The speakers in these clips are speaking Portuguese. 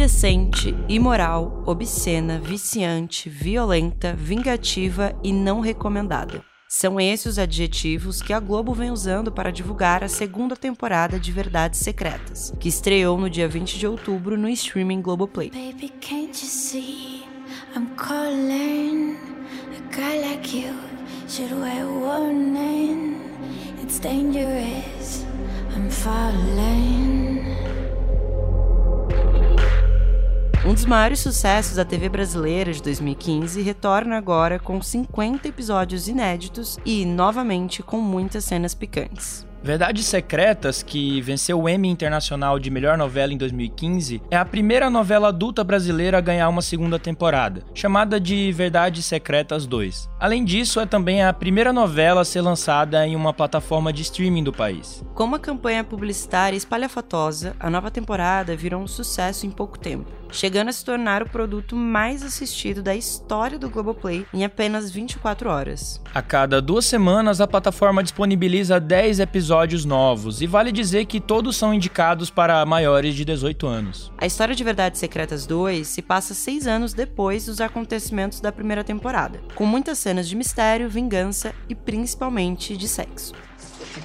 indecente, imoral, obscena, viciante, violenta, vingativa e não recomendada. São esses os adjetivos que a Globo vem usando para divulgar a segunda temporada de Verdades Secretas, que estreou no dia 20 de outubro no streaming Globoplay. Baby, I'm calling Um dos maiores sucessos da TV brasileira de 2015 retorna agora com 50 episódios inéditos e, novamente, com muitas cenas picantes. Verdades Secretas, que venceu o Emmy Internacional de Melhor Novela em 2015, é a primeira novela adulta brasileira a ganhar uma segunda temporada, chamada de Verdades Secretas 2. Além disso, é também a primeira novela a ser lançada em uma plataforma de streaming do país. Com uma campanha publicitária espalhafatosa, a nova temporada virou um sucesso em pouco tempo chegando a se tornar o produto mais assistido da história do Globoplay em apenas 24 horas. A cada duas semanas, a plataforma disponibiliza 10 episódios novos, e vale dizer que todos são indicados para maiores de 18 anos. A história de Verdades Secretas 2 se passa seis anos depois dos acontecimentos da primeira temporada, com muitas cenas de mistério, vingança e principalmente de sexo.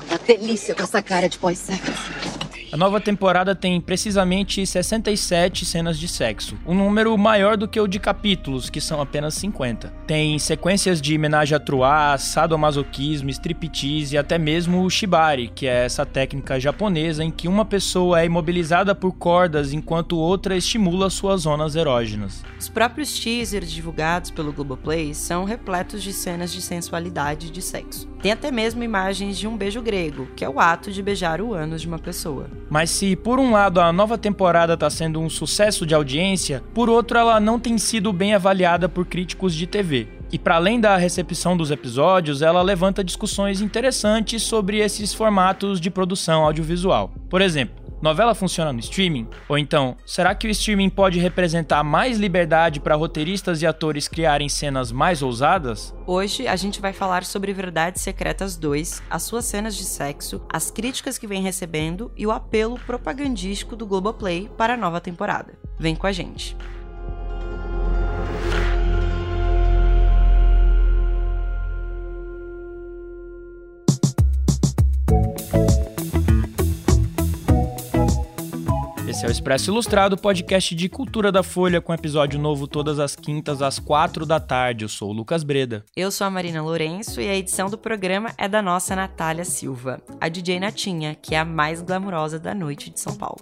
Uma delícia com essa cara de pós-sexo. A nova temporada tem precisamente 67 cenas de sexo, um número maior do que o de capítulos, que são apenas 50. Tem sequências de homenagem a truá, sadomasoquismo, striptease e até mesmo o shibari, que é essa técnica japonesa em que uma pessoa é imobilizada por cordas enquanto outra estimula suas zonas erógenas. Os próprios teasers divulgados pelo Globoplay são repletos de cenas de sensualidade e de sexo. Tem até mesmo imagens de um beijo grego, que é o ato de beijar o ânus de uma pessoa. Mas se por um lado a nova temporada está sendo um sucesso de audiência, por outro ela não tem sido bem avaliada por críticos de TV. E para além da recepção dos episódios, ela levanta discussões interessantes sobre esses formatos de produção audiovisual. Por exemplo, Novela funciona no streaming? Ou então, será que o streaming pode representar mais liberdade para roteiristas e atores criarem cenas mais ousadas? Hoje a gente vai falar sobre Verdades Secretas 2, as suas cenas de sexo, as críticas que vem recebendo e o apelo propagandístico do Globoplay para a nova temporada. Vem com a gente. Esse é o Expresso Ilustrado, podcast de cultura da Folha, com episódio novo todas as quintas às quatro da tarde. Eu sou o Lucas Breda. Eu sou a Marina Lourenço e a edição do programa é da nossa Natália Silva, a DJ Natinha, que é a mais glamurosa da noite de São Paulo.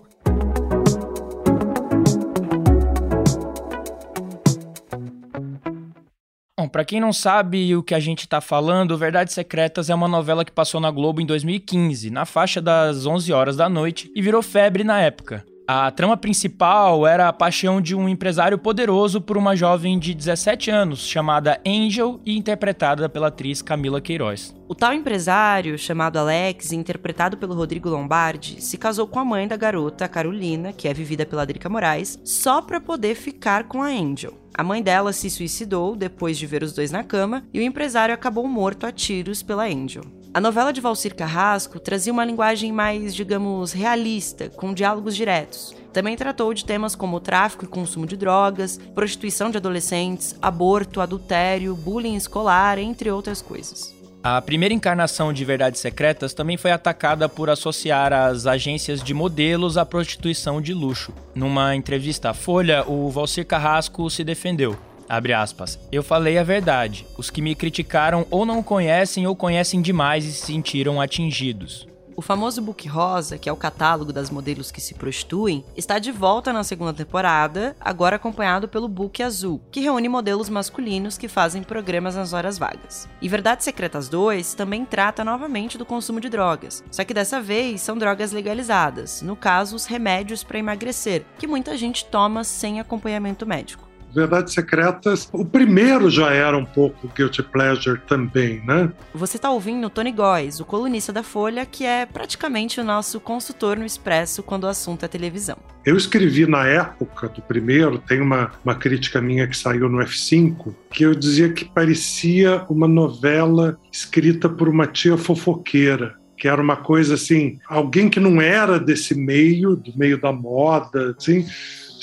Bom, pra quem não sabe o que a gente tá falando, Verdades Secretas é uma novela que passou na Globo em 2015, na faixa das 11 horas da noite, e virou febre na época. A trama principal era a paixão de um empresário poderoso por uma jovem de 17 anos, chamada Angel e interpretada pela atriz Camila Queiroz. O tal empresário, chamado Alex, interpretado pelo Rodrigo Lombardi, se casou com a mãe da garota, Carolina, que é vivida pela Drica Moraes, só para poder ficar com a Angel. A mãe dela se suicidou depois de ver os dois na cama e o empresário acabou morto a tiros pela Angel. A novela de Valcir Carrasco trazia uma linguagem mais, digamos, realista, com diálogos diretos. Também tratou de temas como tráfico e consumo de drogas, prostituição de adolescentes, aborto, adultério, bullying escolar, entre outras coisas. A primeira encarnação de Verdades Secretas também foi atacada por associar as agências de modelos à prostituição de luxo. Numa entrevista à Folha, o Valcir Carrasco se defendeu. Abre aspas. Eu falei a verdade. Os que me criticaram ou não conhecem ou conhecem demais e se sentiram atingidos. O famoso Book Rosa, que é o catálogo das modelos que se prostituem, está de volta na segunda temporada, agora acompanhado pelo Book Azul, que reúne modelos masculinos que fazem programas nas horas vagas. E Verdades Secretas 2 também trata novamente do consumo de drogas, só que dessa vez são drogas legalizadas, no caso os remédios para emagrecer, que muita gente toma sem acompanhamento médico. Verdades Secretas, o primeiro já era um pouco Guilty Pleasure também, né? Você está ouvindo Tony Góes, o colunista da Folha, que é praticamente o nosso consultor no Expresso quando o assunto é televisão. Eu escrevi na época do primeiro, tem uma, uma crítica minha que saiu no F5, que eu dizia que parecia uma novela escrita por uma tia fofoqueira que era uma coisa assim, alguém que não era desse meio, do meio da moda, assim,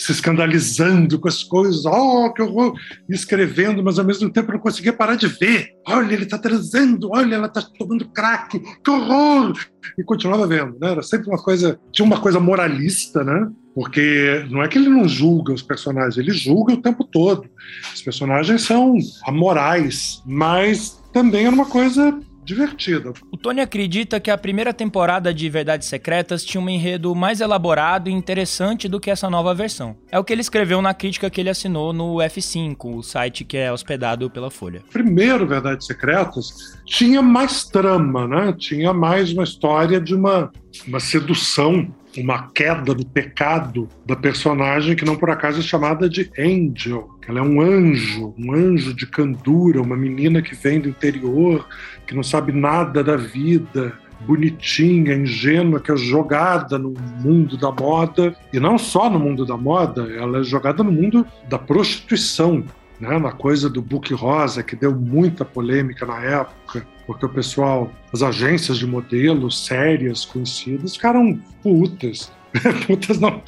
se escandalizando com as coisas, oh, que horror, escrevendo, mas ao mesmo tempo não conseguia parar de ver. Olha, ele está transando, olha, ela está tomando crack, que horror! E continuava vendo, né? Era sempre uma coisa, tinha uma coisa moralista, né? Porque não é que ele não julga os personagens, ele julga o tempo todo. Os personagens são amorais, mas também era uma coisa divertida. O Tony acredita que a primeira temporada de Verdades Secretas tinha um enredo mais elaborado e interessante do que essa nova versão. É o que ele escreveu na crítica que ele assinou no F5, o site que é hospedado pela Folha. Primeiro Verdades Secretas tinha mais trama, né? Tinha mais uma história de uma, uma sedução uma queda do pecado da personagem que não por acaso é chamada de Angel. Ela é um anjo, um anjo de candura, uma menina que vem do interior, que não sabe nada da vida, bonitinha, ingênua, que é jogada no mundo da moda. E não só no mundo da moda, ela é jogada no mundo da prostituição, né? na coisa do book rosa, que deu muita polêmica na época porque o pessoal, as agências de modelos sérias, conhecidas, ficaram putas. putas no,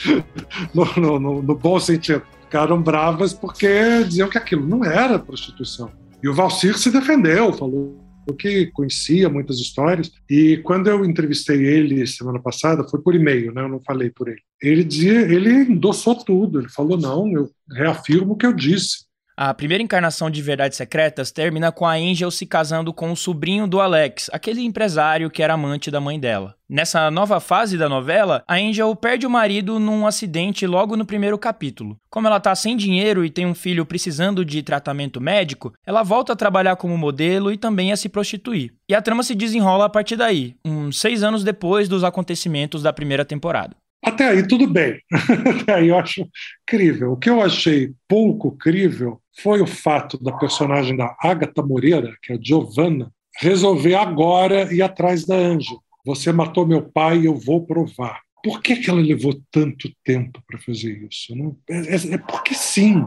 no, no, no bom sentido. Ficaram bravas porque diziam que aquilo não era prostituição. E o Valcir se defendeu, falou que conhecia muitas histórias. E quando eu entrevistei ele semana passada, foi por e-mail, né? Eu não falei por ele. Ele dizia, ele endossou tudo. Ele falou: não, eu reafirmo o que eu disse. A primeira encarnação de Verdades Secretas termina com a Angel se casando com o sobrinho do Alex, aquele empresário que era amante da mãe dela. Nessa nova fase da novela, a Angel perde o marido num acidente logo no primeiro capítulo. Como ela tá sem dinheiro e tem um filho precisando de tratamento médico, ela volta a trabalhar como modelo e também a se prostituir. E a trama se desenrola a partir daí, uns seis anos depois dos acontecimentos da primeira temporada. Até aí tudo bem. Até aí eu acho crível. O que eu achei pouco crível foi o fato da personagem da Agatha Moreira, que é a Giovanna, resolver agora ir atrás da Anja. Você matou meu pai, eu vou provar. Por que, que ela levou tanto tempo para fazer isso? Não? É, é, é porque sim.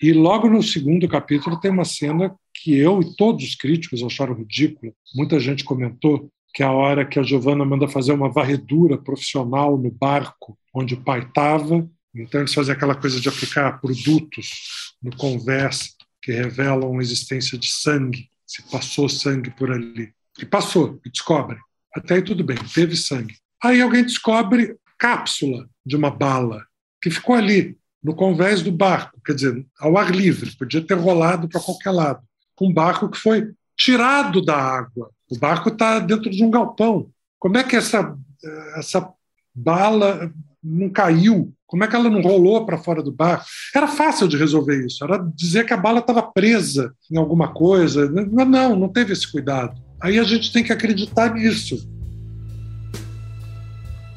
E logo no segundo capítulo tem uma cena que eu e todos os críticos acharam ridícula. Muita gente comentou que é a hora que a Giovana manda fazer uma varredura profissional no barco onde o pai estava. Então eles fazem aquela coisa de aplicar produtos no conversa que revelam a existência de sangue, se passou sangue por ali. E passou, e descobre. Até aí tudo bem, teve sangue. Aí alguém descobre cápsula de uma bala que ficou ali, no convés do barco, quer dizer, ao ar livre, podia ter rolado para qualquer lado. Um barco que foi tirado da água, o barco está dentro de um galpão. Como é que essa, essa bala não caiu? Como é que ela não rolou para fora do barco? Era fácil de resolver isso. Era dizer que a bala estava presa em alguma coisa. Não, não, não teve esse cuidado. Aí a gente tem que acreditar nisso.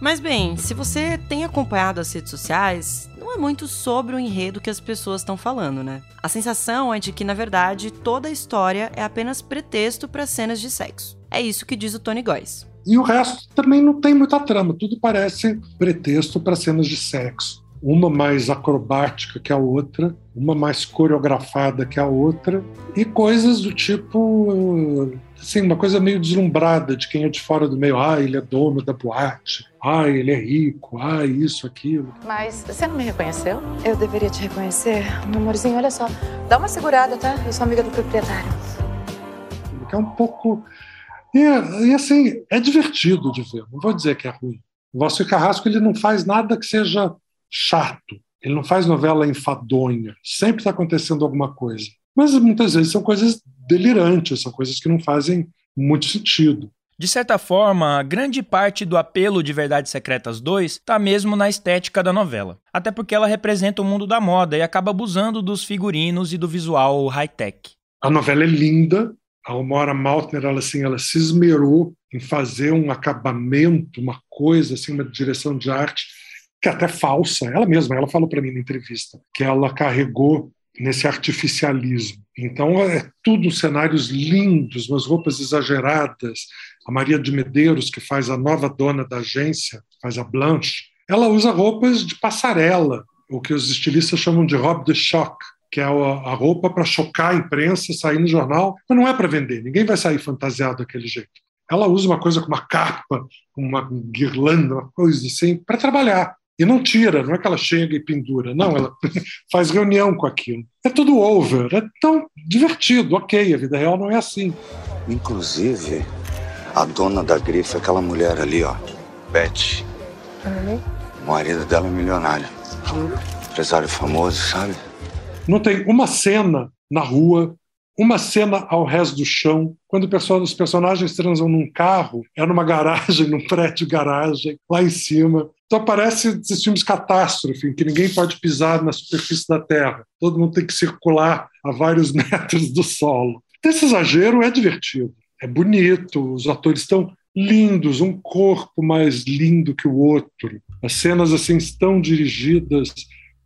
Mas bem, se você tem acompanhado as redes sociais, não é muito sobre o enredo que as pessoas estão falando, né? A sensação é de que, na verdade, toda a história é apenas pretexto para cenas de sexo. É isso que diz o Tony Góes. E o resto também não tem muita trama, tudo parece pretexto para cenas de sexo uma mais acrobática que a outra, uma mais coreografada que a outra, e coisas do tipo, assim, uma coisa meio deslumbrada de quem é de fora do meio. Ah, ele é dono da boate. Ah, ele é rico. Ah, isso, aquilo. Mas você não me reconheceu? Eu deveria te reconhecer. Meu amorzinho, olha só. Dá uma segurada, tá? Eu sou amiga do proprietário. É um pouco. E, e assim, é divertido de ver. Não vou dizer que é ruim. O Vasco Carrasco ele não faz nada que seja chato. Ele não faz novela enfadonha. Sempre está acontecendo alguma coisa. Mas muitas vezes são coisas delirantes, são coisas que não fazem muito sentido. De certa forma, grande parte do apelo de Verdades Secretas 2 está mesmo na estética da novela. Até porque ela representa o mundo da moda e acaba abusando dos figurinos e do visual high-tech. A novela é linda. A Omora Maltner, ela, assim, ela se esmerou em fazer um acabamento, uma coisa, assim, uma direção de arte que é até falsa, ela mesma, ela falou para mim na entrevista, que ela carregou nesse artificialismo. Então é tudo cenários lindos, umas roupas exageradas. A Maria de Medeiros, que faz a nova dona da agência, faz a Blanche, ela usa roupas de passarela, o que os estilistas chamam de robe de choque, que é a roupa para chocar a imprensa, sair no jornal, mas não é para vender, ninguém vai sair fantasiado daquele jeito. Ela usa uma coisa com uma capa, uma guirlanda, uma coisa assim, para trabalhar. E não tira, não é que ela chega e pendura, não, ela faz reunião com aquilo. É tudo over, é tão divertido, ok, a vida real não é assim. Inclusive, a dona da grife é aquela mulher ali, ó, Beth. O marido dela é milionário. Empresário famoso, sabe? Não tem uma cena na rua, uma cena ao resto do chão, quando os personagens transam num carro, é numa garagem, num prédio garagem, lá em cima. Então parece esses filmes catástrofe, em que ninguém pode pisar na superfície da Terra. Todo mundo tem que circular a vários metros do solo. Esse exagero é divertido, é bonito, os atores estão lindos, um corpo mais lindo que o outro. As cenas assim estão dirigidas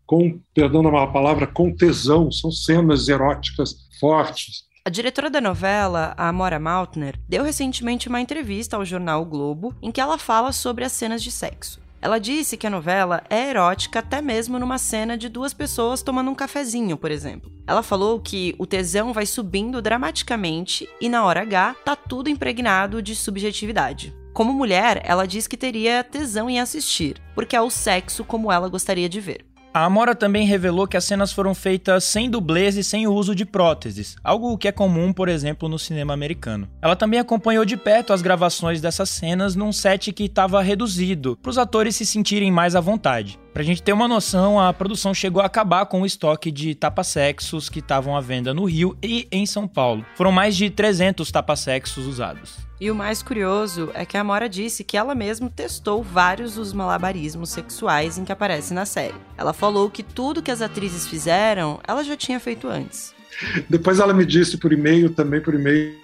com, perdão a palavra, com tesão, são cenas eróticas fortes. A diretora da novela, a Amora Maltner, deu recentemente uma entrevista ao jornal o Globo em que ela fala sobre as cenas de sexo. Ela disse que a novela é erótica até mesmo numa cena de duas pessoas tomando um cafezinho, por exemplo. Ela falou que o tesão vai subindo dramaticamente e na hora H tá tudo impregnado de subjetividade. Como mulher, ela diz que teria tesão em assistir, porque é o sexo como ela gostaria de ver. A Amora também revelou que as cenas foram feitas sem dublês e sem o uso de próteses, algo que é comum, por exemplo, no cinema americano. Ela também acompanhou de perto as gravações dessas cenas num set que estava reduzido, para os atores se sentirem mais à vontade. Pra gente ter uma noção, a produção chegou a acabar com o estoque de tapa-sexos que estavam à venda no Rio e em São Paulo. Foram mais de 300 tapa-sexos usados. E o mais curioso é que a Amora disse que ela mesma testou vários dos malabarismos sexuais em que aparece na série. Ela falou que tudo que as atrizes fizeram, ela já tinha feito antes. Depois ela me disse por e-mail, também por e-mail,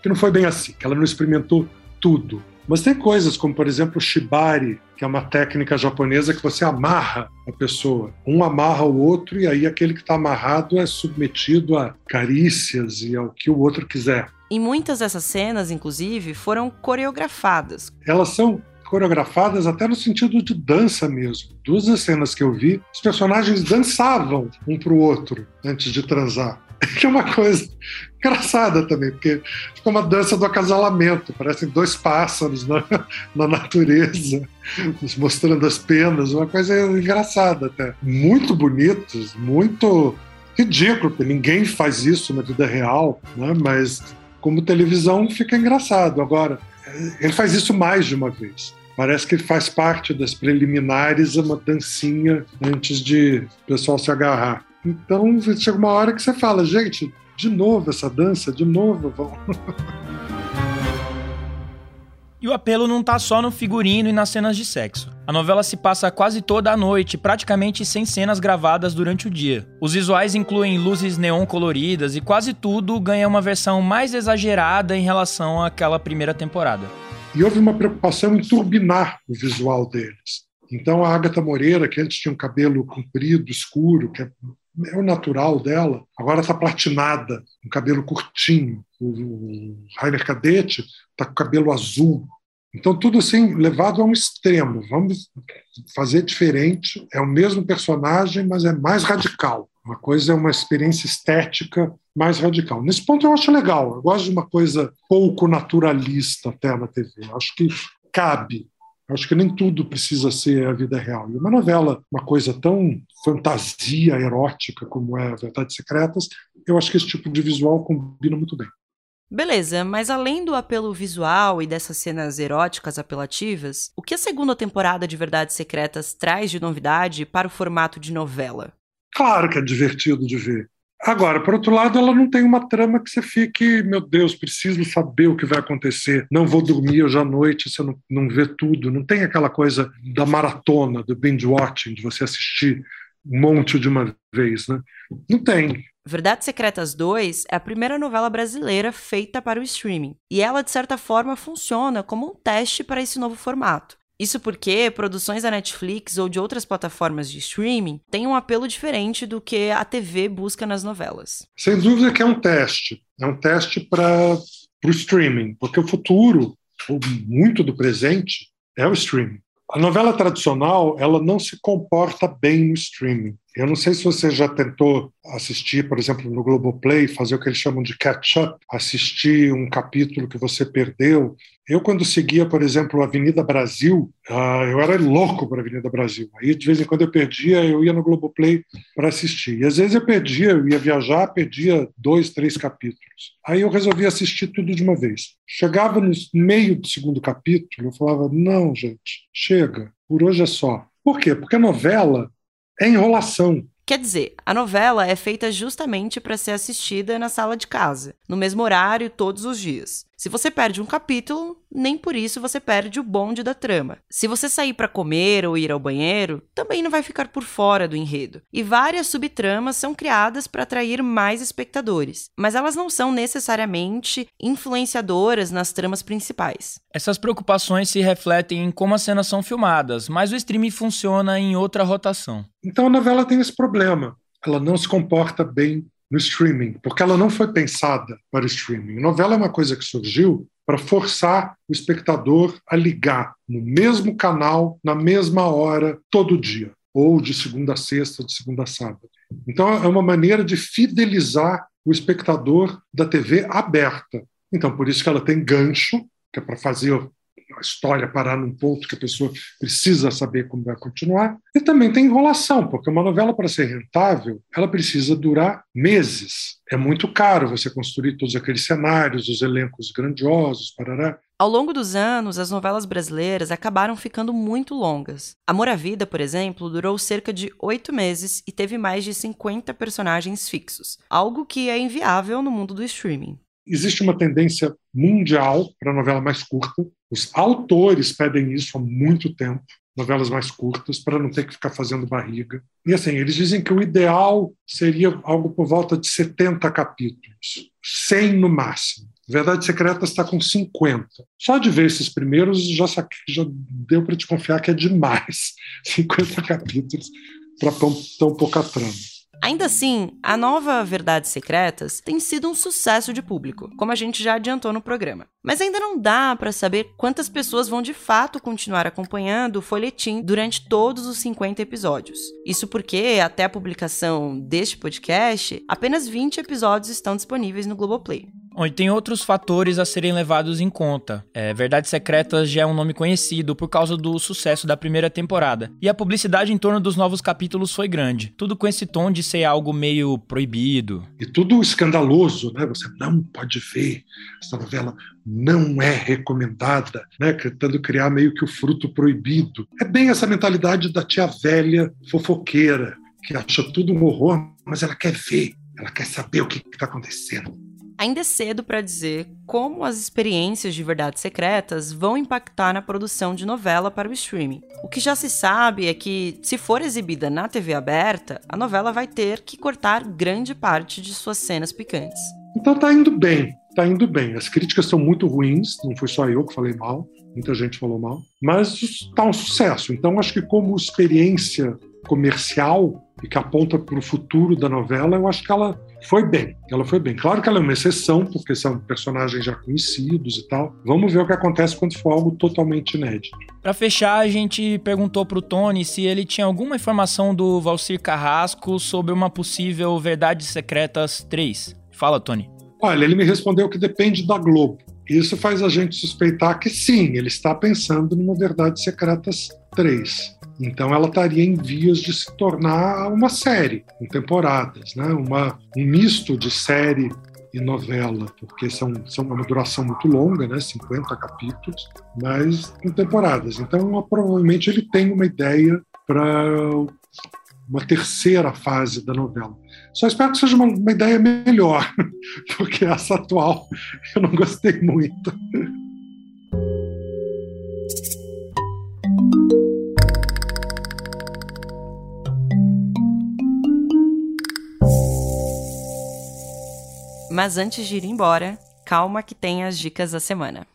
que não foi bem assim, que ela não experimentou tudo. Mas tem coisas como, por exemplo, o shibari, que é uma técnica japonesa que você amarra a pessoa. Um amarra o outro e aí aquele que está amarrado é submetido a carícias e ao que o outro quiser. E muitas dessas cenas, inclusive, foram coreografadas. Elas são coreografadas até no sentido de dança mesmo. Duas das cenas que eu vi, os personagens dançavam um para o outro antes de transar. que é uma coisa engraçada também, porque fica uma dança do acasalamento, parecem dois pássaros na, na natureza, mostrando as penas, uma coisa engraçada até. Muito bonitos, muito ridículo, porque ninguém faz isso na vida real, né? mas como televisão fica engraçado. Agora, ele faz isso mais de uma vez. Parece que faz parte das preliminares uma dancinha antes de o pessoal se agarrar. Então chega uma hora que você fala, gente, de novo essa dança, de novo, vamos. E o apelo não tá só no figurino e nas cenas de sexo. A novela se passa quase toda a noite, praticamente sem cenas gravadas durante o dia. Os visuais incluem luzes neon coloridas e quase tudo ganha uma versão mais exagerada em relação àquela primeira temporada. E houve uma preocupação em turbinar o visual deles. Então a Agatha Moreira, que antes tinha um cabelo comprido, escuro, que é é o natural dela, agora está platinada, com cabelo curtinho. O Rainer Cadete está com cabelo azul. Então, tudo assim, levado a um extremo. Vamos fazer diferente. É o mesmo personagem, mas é mais radical. Uma coisa é uma experiência estética mais radical. Nesse ponto, eu acho legal. Eu gosto de uma coisa pouco naturalista até na TV. Eu acho que cabe Acho que nem tudo precisa ser a vida real. E uma novela, uma coisa tão fantasia erótica como é Verdades Secretas, eu acho que esse tipo de visual combina muito bem. Beleza, mas além do apelo visual e dessas cenas eróticas apelativas, o que a segunda temporada de Verdades Secretas traz de novidade para o formato de novela? Claro que é divertido de ver. Agora, por outro lado, ela não tem uma trama que você fique, meu Deus, preciso saber o que vai acontecer. Não vou dormir hoje à noite eu não, não ver tudo. Não tem aquela coisa da maratona, do binge watching, de você assistir um monte de uma vez, né? Não tem. Verdades Secretas 2 é a primeira novela brasileira feita para o streaming, e ela, de certa forma, funciona como um teste para esse novo formato. Isso porque produções da Netflix ou de outras plataformas de streaming têm um apelo diferente do que a TV busca nas novelas. Sem dúvida que é um teste. É um teste para o streaming, porque o futuro, ou muito do presente, é o streaming. A novela tradicional ela não se comporta bem no streaming. Eu não sei se você já tentou assistir, por exemplo, no Globoplay, fazer o que eles chamam de catch-up, assistir um capítulo que você perdeu. Eu, quando seguia, por exemplo, Avenida Brasil, uh, eu era louco para Avenida Brasil. Aí, de vez em quando, eu perdia, eu ia no Globoplay para assistir. E às vezes eu perdia, eu ia viajar, perdia dois, três capítulos. Aí eu resolvi assistir tudo de uma vez. Chegava no meio do segundo capítulo, eu falava: não, gente, chega, por hoje é só. Por quê? Porque a novela é enrolação. Quer dizer, a novela é feita justamente para ser assistida na sala de casa, no mesmo horário, todos os dias. Se você perde um capítulo, nem por isso você perde o bonde da trama. Se você sair para comer ou ir ao banheiro, também não vai ficar por fora do enredo. E várias subtramas são criadas para atrair mais espectadores, mas elas não são necessariamente influenciadoras nas tramas principais. Essas preocupações se refletem em como as cenas são filmadas, mas o streaming funciona em outra rotação. Então a novela tem esse problema. Ela não se comporta bem no streaming, porque ela não foi pensada para o streaming. A novela é uma coisa que surgiu para forçar o espectador a ligar no mesmo canal, na mesma hora, todo dia, ou de segunda a sexta, de segunda a sábado. Então é uma maneira de fidelizar o espectador da TV aberta. Então por isso que ela tem gancho, que é para fazer a história parar num ponto que a pessoa precisa saber como vai continuar. E também tem enrolação, porque uma novela, para ser rentável, ela precisa durar meses. É muito caro você construir todos aqueles cenários, os elencos grandiosos, parará. Ao longo dos anos, as novelas brasileiras acabaram ficando muito longas. Amor à Vida, por exemplo, durou cerca de oito meses e teve mais de 50 personagens fixos, algo que é inviável no mundo do streaming. Existe uma tendência mundial para novela mais curta. Os autores pedem isso há muito tempo, novelas mais curtas, para não ter que ficar fazendo barriga. E assim, eles dizem que o ideal seria algo por volta de 70 capítulos, 100 no máximo. Verdade Secreta está com 50. Só de ver esses primeiros já, já deu para te confiar que é demais. 50 capítulos para tão pouca trama. Ainda assim, a nova Verdades Secretas tem sido um sucesso de público, como a gente já adiantou no programa. Mas ainda não dá para saber quantas pessoas vão de fato continuar acompanhando o folhetim durante todos os 50 episódios. Isso porque, até a publicação deste podcast, apenas 20 episódios estão disponíveis no Globoplay. Bom, e tem outros fatores a serem levados em conta. É, Verdades Secretas já é um nome conhecido por causa do sucesso da primeira temporada. E a publicidade em torno dos novos capítulos foi grande. Tudo com esse tom de ser algo meio proibido. E tudo escandaloso, né? Você não pode ver. Essa novela não é recomendada, né? Tentando criar meio que o fruto proibido. É bem essa mentalidade da tia velha fofoqueira, que acha tudo um horror, mas ela quer ver, ela quer saber o que está acontecendo. Ainda é cedo para dizer como as experiências de verdades secretas vão impactar na produção de novela para o streaming. O que já se sabe é que, se for exibida na TV aberta, a novela vai ter que cortar grande parte de suas cenas picantes. Então tá indo bem, tá indo bem. As críticas são muito ruins, não foi só eu que falei mal, muita gente falou mal, mas tá um sucesso. Então acho que como experiência comercial e que aponta para o futuro da novela, eu acho que ela foi bem. Ela foi bem. Claro que ela é uma exceção, porque são personagens já conhecidos e tal. Vamos ver o que acontece quando for algo totalmente inédito. Para fechar, a gente perguntou pro Tony se ele tinha alguma informação do Valcir Carrasco sobre uma possível Verdades Secretas 3. Fala, Tony. Olha, ele me respondeu que depende da Globo. Isso faz a gente suspeitar que sim, ele está pensando numa Verdades Secretas 3. Então ela estaria em vias de se tornar uma série, com temporadas, né? uma, um misto de série e novela, porque são, são uma duração muito longa, né? 50 capítulos, mas com temporadas. Então provavelmente ele tem uma ideia para uma terceira fase da novela. Só espero que seja uma, uma ideia melhor, porque essa atual eu não gostei muito. Mas antes de ir embora, calma que tem as dicas da semana.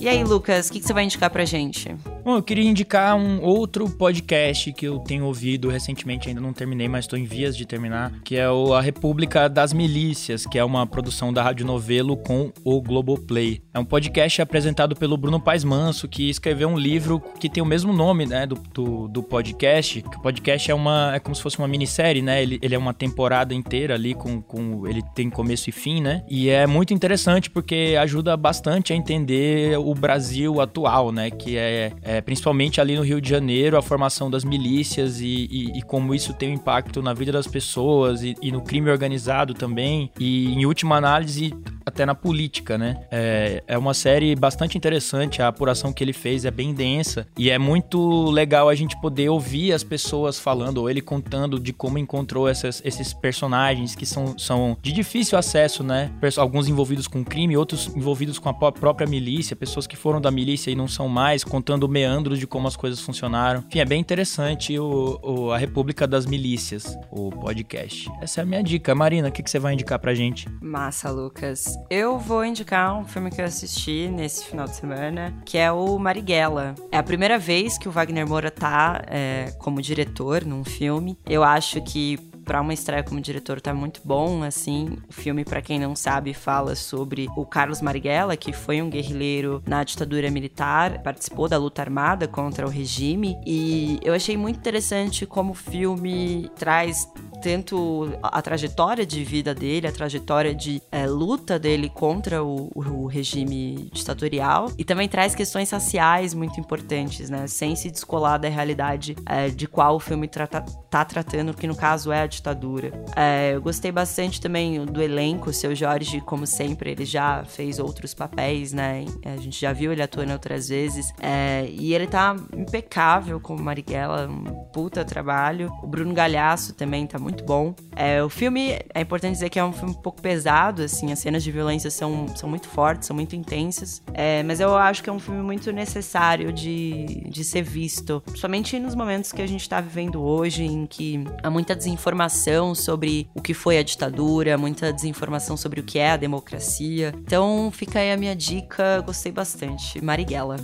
E aí, Lucas, o que, que, você vai indicar pra gente? Bom, eu queria indicar um outro podcast que eu tenho ouvido recentemente, ainda não terminei, mas estou em vias de terminar, que é o A República das Milícias, que é uma produção da Rádio Novelo com o Globoplay. É um podcast apresentado pelo Bruno Paes Manso, que escreveu um livro que tem o mesmo nome, né, do, do, do podcast. o podcast é uma é como se fosse uma minissérie, né? Ele, ele é uma temporada inteira ali com, com ele tem começo e fim, né? E é muito interessante porque ajuda bastante a entender o Brasil atual, né? Que é, é é, principalmente ali no Rio de Janeiro, a formação das milícias e, e, e como isso tem um impacto na vida das pessoas e, e, no crime organizado também, e em última análise, até na política, né? É, é uma série bastante interessante, a apuração que ele fez é bem densa e é muito legal a gente poder ouvir as pessoas falando, ou ele contando de como encontrou essas, esses personagens que são, são de difícil acesso, né? Alguns envolvidos com crime, outros envolvidos com a própria milícia, pessoas que foram da milícia e não são mais, contando meandros de como as coisas funcionaram. Enfim, é bem interessante o, o A República das Milícias, o podcast. Essa é a minha dica. Marina, o que, que você vai indicar pra gente? Massa, Lucas. Eu vou indicar um filme que eu assisti nesse final de semana, que é o Marighella. É a primeira vez que o Wagner Moura tá é, como diretor num filme. Eu acho que para uma estreia como diretor tá muito bom, assim. O filme, para quem não sabe, fala sobre o Carlos Marighella, que foi um guerrilheiro na ditadura militar, participou da luta armada contra o regime, e eu achei muito interessante como o filme traz tanto a trajetória de vida dele, a trajetória de é, luta dele contra o, o, regime ditatorial e também traz questões raciais muito importantes, né? Sem se descolar da realidade é, de qual o filme trata, tá tratando, que no caso é a ditadura. É, eu gostei bastante também do elenco, o seu Jorge, como sempre, ele já fez outros papéis, né? A gente já viu ele atuando outras vezes. É, e ele tá impecável como Marighella, um puta trabalho. O Bruno Galhaço também tá muito bom. É, o filme, é importante dizer que é um filme um pouco pesado, assim, as cenas de violência são, são muito fortes, são muito intensas, é, mas eu acho que é um filme muito necessário de, de ser visto, principalmente nos momentos que a gente tá vivendo hoje, em que há muita desinformação sobre o que foi a ditadura, muita desinformação sobre o que é a democracia. Então fica aí a minha dica, gostei bastante. Marighella.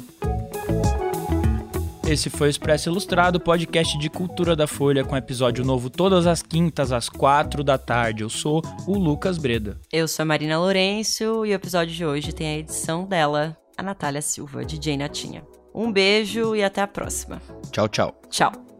Esse foi o Expresso Ilustrado, podcast de cultura da Folha, com episódio novo todas as quintas, às quatro da tarde. Eu sou o Lucas Breda. Eu sou a Marina Lourenço e o episódio de hoje tem a edição dela, a Natália Silva, DJ Natinha. Um beijo e até a próxima. Tchau, tchau. Tchau.